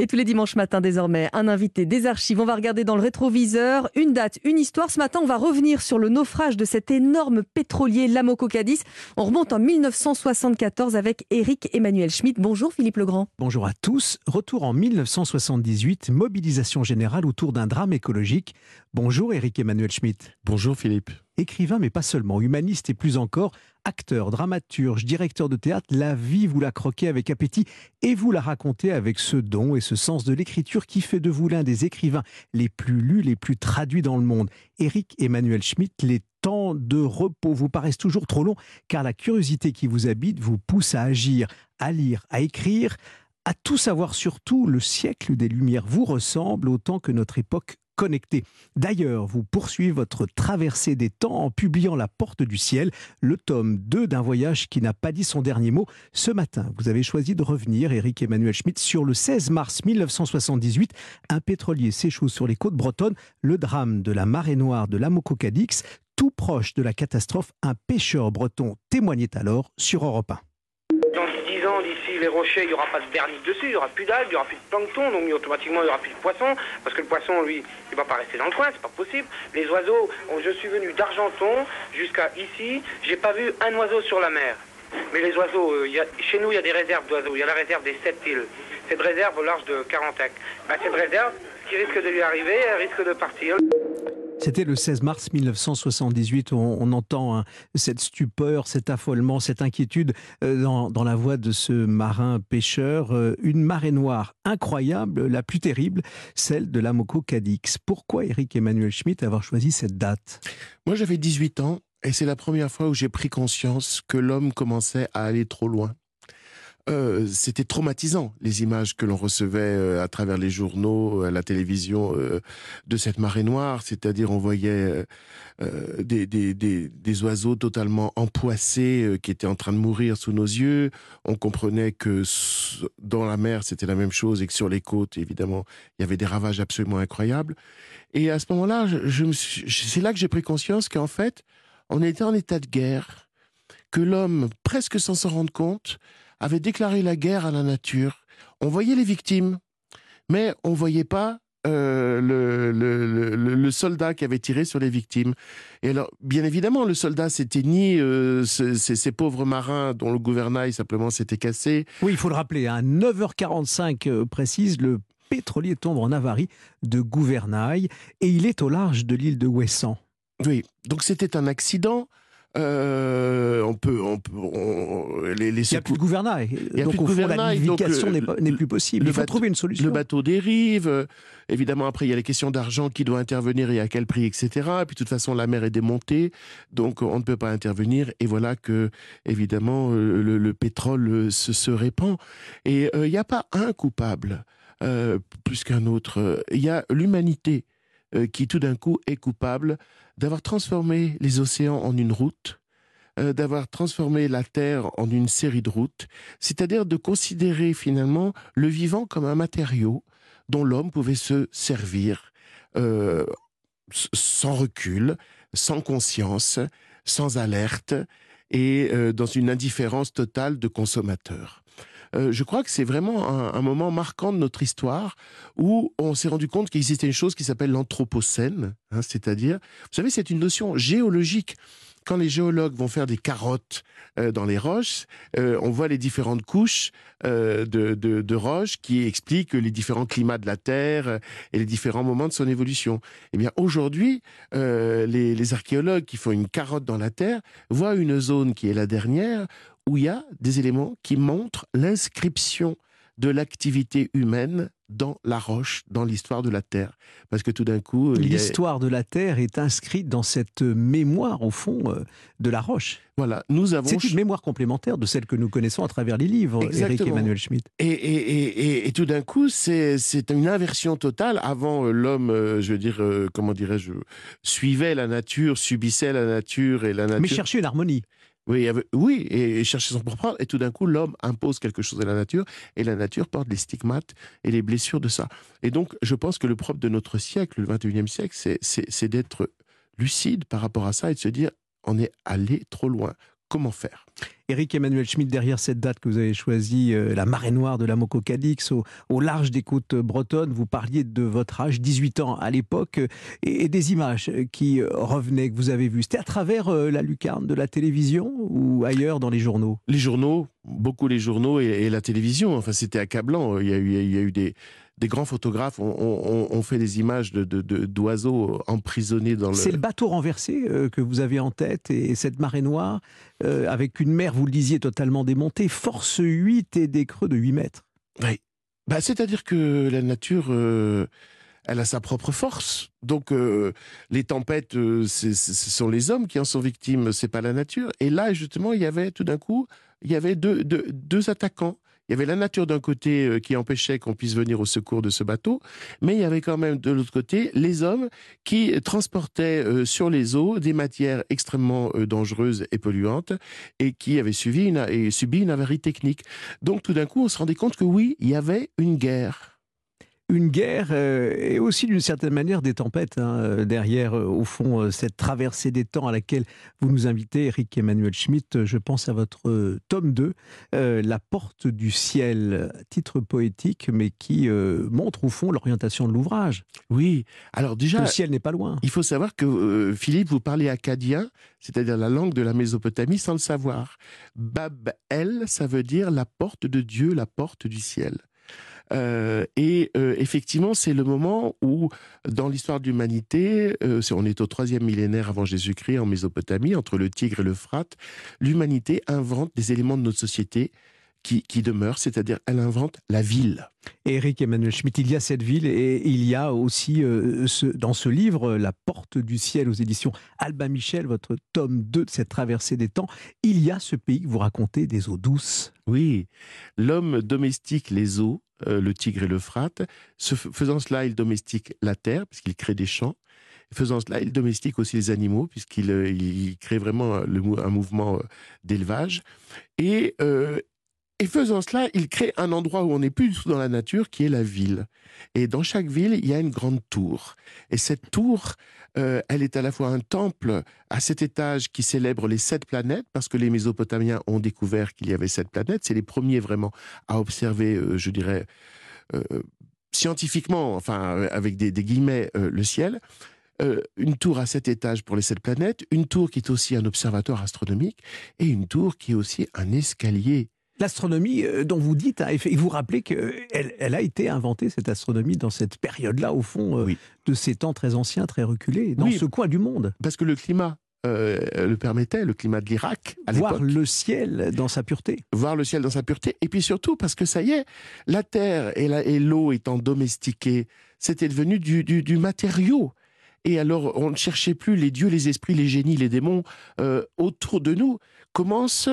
Et tous les dimanches matins désormais, un invité des archives. On va regarder dans le rétroviseur une date, une histoire. Ce matin, on va revenir sur le naufrage de cet énorme pétrolier Lamoco Cadiz. On remonte en 1974 avec Éric Emmanuel Schmitt. Bonjour Philippe Legrand. Bonjour à tous. Retour en 1978, mobilisation générale autour d'un drame écologique. Bonjour Éric Emmanuel Schmitt. Bonjour Philippe. Écrivain, mais pas seulement, humaniste et plus encore, acteur, dramaturge, directeur de théâtre, la vie vous la croquez avec appétit et vous la racontez avec ce don et ce sens de l'écriture qui fait de vous l'un des écrivains les plus lus, les plus traduits dans le monde. Éric Emmanuel Schmitt, les temps de repos vous paraissent toujours trop longs car la curiosité qui vous habite vous pousse à agir, à lire, à écrire, à tout savoir surtout, le siècle des Lumières vous ressemble autant que notre époque D'ailleurs, vous poursuivez votre traversée des temps en publiant La Porte du Ciel, le tome 2 d'un voyage qui n'a pas dit son dernier mot. Ce matin, vous avez choisi de revenir, Eric Emmanuel Schmitt, sur le 16 mars 1978. Un pétrolier s'échoue sur les côtes bretonnes. Le drame de la marée noire de l'Amococadix, tout proche de la catastrophe, un pêcheur breton témoignait alors sur Europe 1 d'ici les rochers, il n'y aura pas de vernis dessus, il n'y aura plus d'algues, il n'y aura plus de plancton, donc automatiquement il n'y aura plus de poisson, parce que le poisson, lui, il ne va pas rester dans le coin, c'est pas possible. Les oiseaux, je suis venu d'Argenton jusqu'à ici, j'ai pas vu un oiseau sur la mer. Mais les oiseaux, euh, chez nous, il y a des réserves d'oiseaux. Il y a la réserve des sept îles. Cette réserve au large de Carantec. Bah, cette réserve, qui risque de lui arriver, elle risque de partir. C'était le 16 mars 1978. On, entend hein, cette stupeur, cet affolement, cette inquiétude euh, dans, la voix de ce marin pêcheur. Euh, une marée noire incroyable, la plus terrible, celle de l'Amoco Cadix. Pourquoi Eric Emmanuel Schmitt avoir choisi cette date? Moi, j'avais 18 ans et c'est la première fois où j'ai pris conscience que l'homme commençait à aller trop loin. Euh, c'était traumatisant les images que l'on recevait euh, à travers les journaux, à la télévision euh, de cette marée noire, c'est-à-dire on voyait des, oiseaux totalement empoissés qui étaient en train de mourir sous nos yeux. On comprenait que dans la mer c'était la même chose et que sur les côtes évidemment il y avait des ravages absolument incroyables. Et à ce moment-là, c'est là que j'ai pris conscience qu'en fait on était en état de guerre, que l'homme presque sans s'en rendre compte avait déclaré la guerre à la nature. On voyait les victimes, mais on voyait pas euh, le, le, soldat qui avait tiré sur les victimes. Et alors, bien évidemment, le soldat, c'était ni euh, ces, pauvres marins dont le gouvernail simplement s'était cassé. Oui, il faut le rappeler, à 9h45 euh, précise, le pétrolier tombe en avarie de gouvernail et il est au large de l'île de Ouessant. Oui, donc c'était un accident. Euh, on peut, on peut les, les il n'y a plus de gouvernail. Il y a donc, plus de gouvernail, la navigation n'est plus possible. Il faut trouver une solution. Le bateau dérive. Euh, évidemment, après, il y a les questions d'argent qui doit intervenir et à quel prix, etc. Et puis, de toute façon, la mer est démontée, donc on ne peut pas intervenir. Et voilà que, évidemment, euh, le, pétrole se, se, répand. Et il n'y a pas un coupable plus qu'un autre. Il y a l'humanité qui, tout d'un coup, est coupable d'avoir transformé les océans en une route, euh, d'avoir transformé la Terre en une série de routes, c'est-à-dire de considérer finalement le vivant comme un matériau dont l'homme pouvait se servir euh, sans recul, sans conscience, sans alerte et euh, dans une indifférence totale de consommateur. Euh, je crois que c'est vraiment un, moment marquant de notre histoire où on s'est rendu compte qu'il existait une chose qui s'appelle l'anthropocène, hein, c'est-à-dire, vous savez, c'est une notion géologique quand les géologues vont faire des carottes euh, dans les roches, euh, on voit les différentes couches de, roches qui expliquent les différents climats de la Terre et les différents moments de son évolution. Eh bien, aujourd'hui, les archéologues qui font une carotte dans la Terre voient une zone qui est la dernière où il y a des éléments qui montrent l'inscription de l'activité humaine dans la roche, dans l'histoire de la Terre. Parce que tout d'un coup... L'histoire de la Terre est inscrite dans cette mémoire, au fond, euh, de la roche. Voilà, nous avons... C'est une mémoire complémentaire de celle que nous connaissons à travers les livres, Eric Emmanuel Schmitt. Et, et, et, tout d'un coup, c'est une inversion totale. Avant, euh, l'homme, euh, je veux dire, comment dirais-je, suivait la nature, subissait la nature et la nature... Mais cherchait une harmonie. Oui, oui, et chercher son propre Et tout d'un coup, l'homme impose quelque chose à la nature, et la nature porte les stigmates et les blessures de ça. Et donc, je pense que le propre de notre siècle, le 21e siècle, c'est d'être lucide par rapport à ça et de se dire, on est allé trop loin. Comment faire? Éric Emmanuel Schmitt, derrière cette date que vous avez choisie, euh, la marée noire de la Moco-Cadix, au, large des côtes bretonnes, vous parliez de votre âge, 18 ans à l'époque, euh, et, des images qui euh, revenaient, que vous avez vues. C'était à travers la lucarne de la télévision ou ailleurs dans les journaux? Les journaux, beaucoup les journaux et, la télévision. Enfin, c'était accablant. Il y a eu, il y a eu des, des grands photographes ont, fait des images d'oiseaux de, emprisonnés dans le... C'est le bateau renversé euh, que vous avez en tête et cette marée noire, euh, avec une mer, vous le disiez, totalement démontée, force 8 et des creux de 8 mètres. Oui. Bah, C'est-à-dire que la nature... Euh, elle a sa propre force. Donc les tempêtes, ce sont les hommes qui en sont victimes, c'est pas la nature. Et là, justement, il y avait tout d'un coup, il y avait deux, deux attaquants il y avait la nature d'un côté euh, qui empêchait qu'on puisse venir au secours de ce bateau, mais il y avait quand même de l'autre côté les hommes qui transportaient euh, sur les eaux des matières extrêmement euh, dangereuses et polluantes et qui avaient subi une, subi une avarie technique. Donc tout d'un coup, on se rendait compte que oui, il y avait une guerre une guerre euh, et aussi d'une certaine manière des tempêtes hein, euh, derrière, euh, au fond, cette traversée des temps à laquelle vous nous invitez, Eric Emmanuel Schmitt. Je pense à votre tome 2, La porte du ciel, titre poétique, mais qui montre au fond l'orientation de l'ouvrage. Oui, alors déjà. Le ciel n'est pas loin. Il faut savoir que Philippe, vous parlez acadien, c'est-à-dire la langue de la Mésopotamie, sans le savoir. Bab-El, ça veut dire la porte de Dieu, la porte du ciel. Euh, et euh, effectivement, c'est le moment où, dans l'histoire de l'humanité, euh, on est au troisième millénaire avant Jésus-Christ en Mésopotamie, entre le Tigre et l'Euphrate, l'humanité invente des éléments de notre société qui, qui demeurent, c'est-à-dire elle invente la ville. Eric Emmanuel Schmitt, il y a cette ville et il y a aussi ce, dans ce livre, La porte du ciel aux éditions Alba Michel, votre tome 2 de cette traversée des temps, il y a ce pays que vous racontez des eaux douces. Oui, l'homme domestique les eaux, euh, le tigre et l'Euphrate. faisant cela, il domestique la terre, puisqu'il crée des champs. Faisant cela, il domestique aussi les animaux, puisqu'il euh, crée vraiment un mouvement euh, d'élevage. Et, et faisant cela, il crée un endroit où on n'est plus du tout dans la nature, qui est la ville. Et dans chaque ville, il y a une grande tour. Et cette tour, euh, elle est à la fois un temple à sept étages qui célèbre les sept planètes, parce que les Mésopotamiens ont découvert qu'il y avait sept planètes. C'est les premiers vraiment à observer, euh, je dirais, euh, scientifiquement, enfin avec des, des guillemets, le ciel. une tour à sept étages pour les sept planètes, une tour qui est aussi un observatoire astronomique, et une tour qui est aussi un escalier L'astronomie euh, dont vous dites, hein, vous rappelez qu'elle elle a été inventée, cette astronomie, dans cette période-là, au fond, euh, de ces temps très anciens, très reculés, dans ce coin du monde. Parce que le climat euh, le permettait, le climat de l'Irak. Voir le ciel dans sa pureté. Voir le ciel dans sa pureté. Et puis surtout, parce que ça y est, la terre et l'eau étant domestiquées, c'était devenu du, du, matériau. Et alors, on ne cherchait plus les dieux, les esprits, les génies, les démons autour de nous. Commence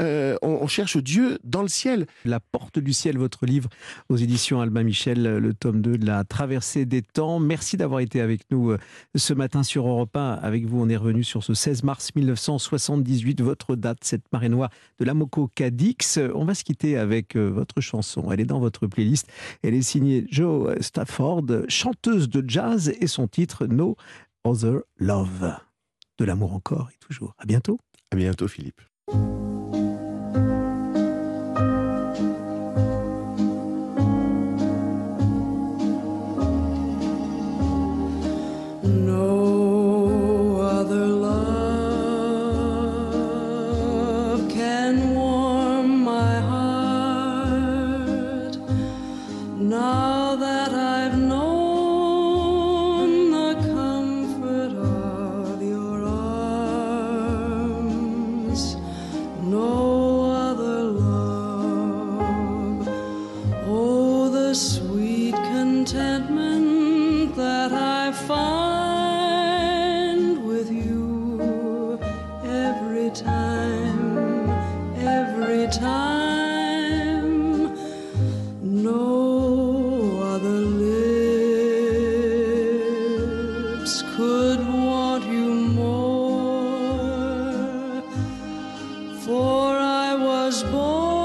euh, on, cherche Dieu dans le ciel. La porte du ciel, votre livre aux éditions Alba Michel, le tome 2 de la traversée des temps. Merci d'avoir été avec nous euh, ce matin sur Europe 1. Avec vous, on est revenu sur ce 16 mars 1978, votre date, cette marée noire de la Moco Cadix. On va se quitter avec euh, votre chanson. Elle est dans votre playlist. Elle est signée Joe Stafford, chanteuse de jazz, et son titre No Other Love. De l'amour encore et toujours. À bientôt. À bientôt, Philippe. dias bons.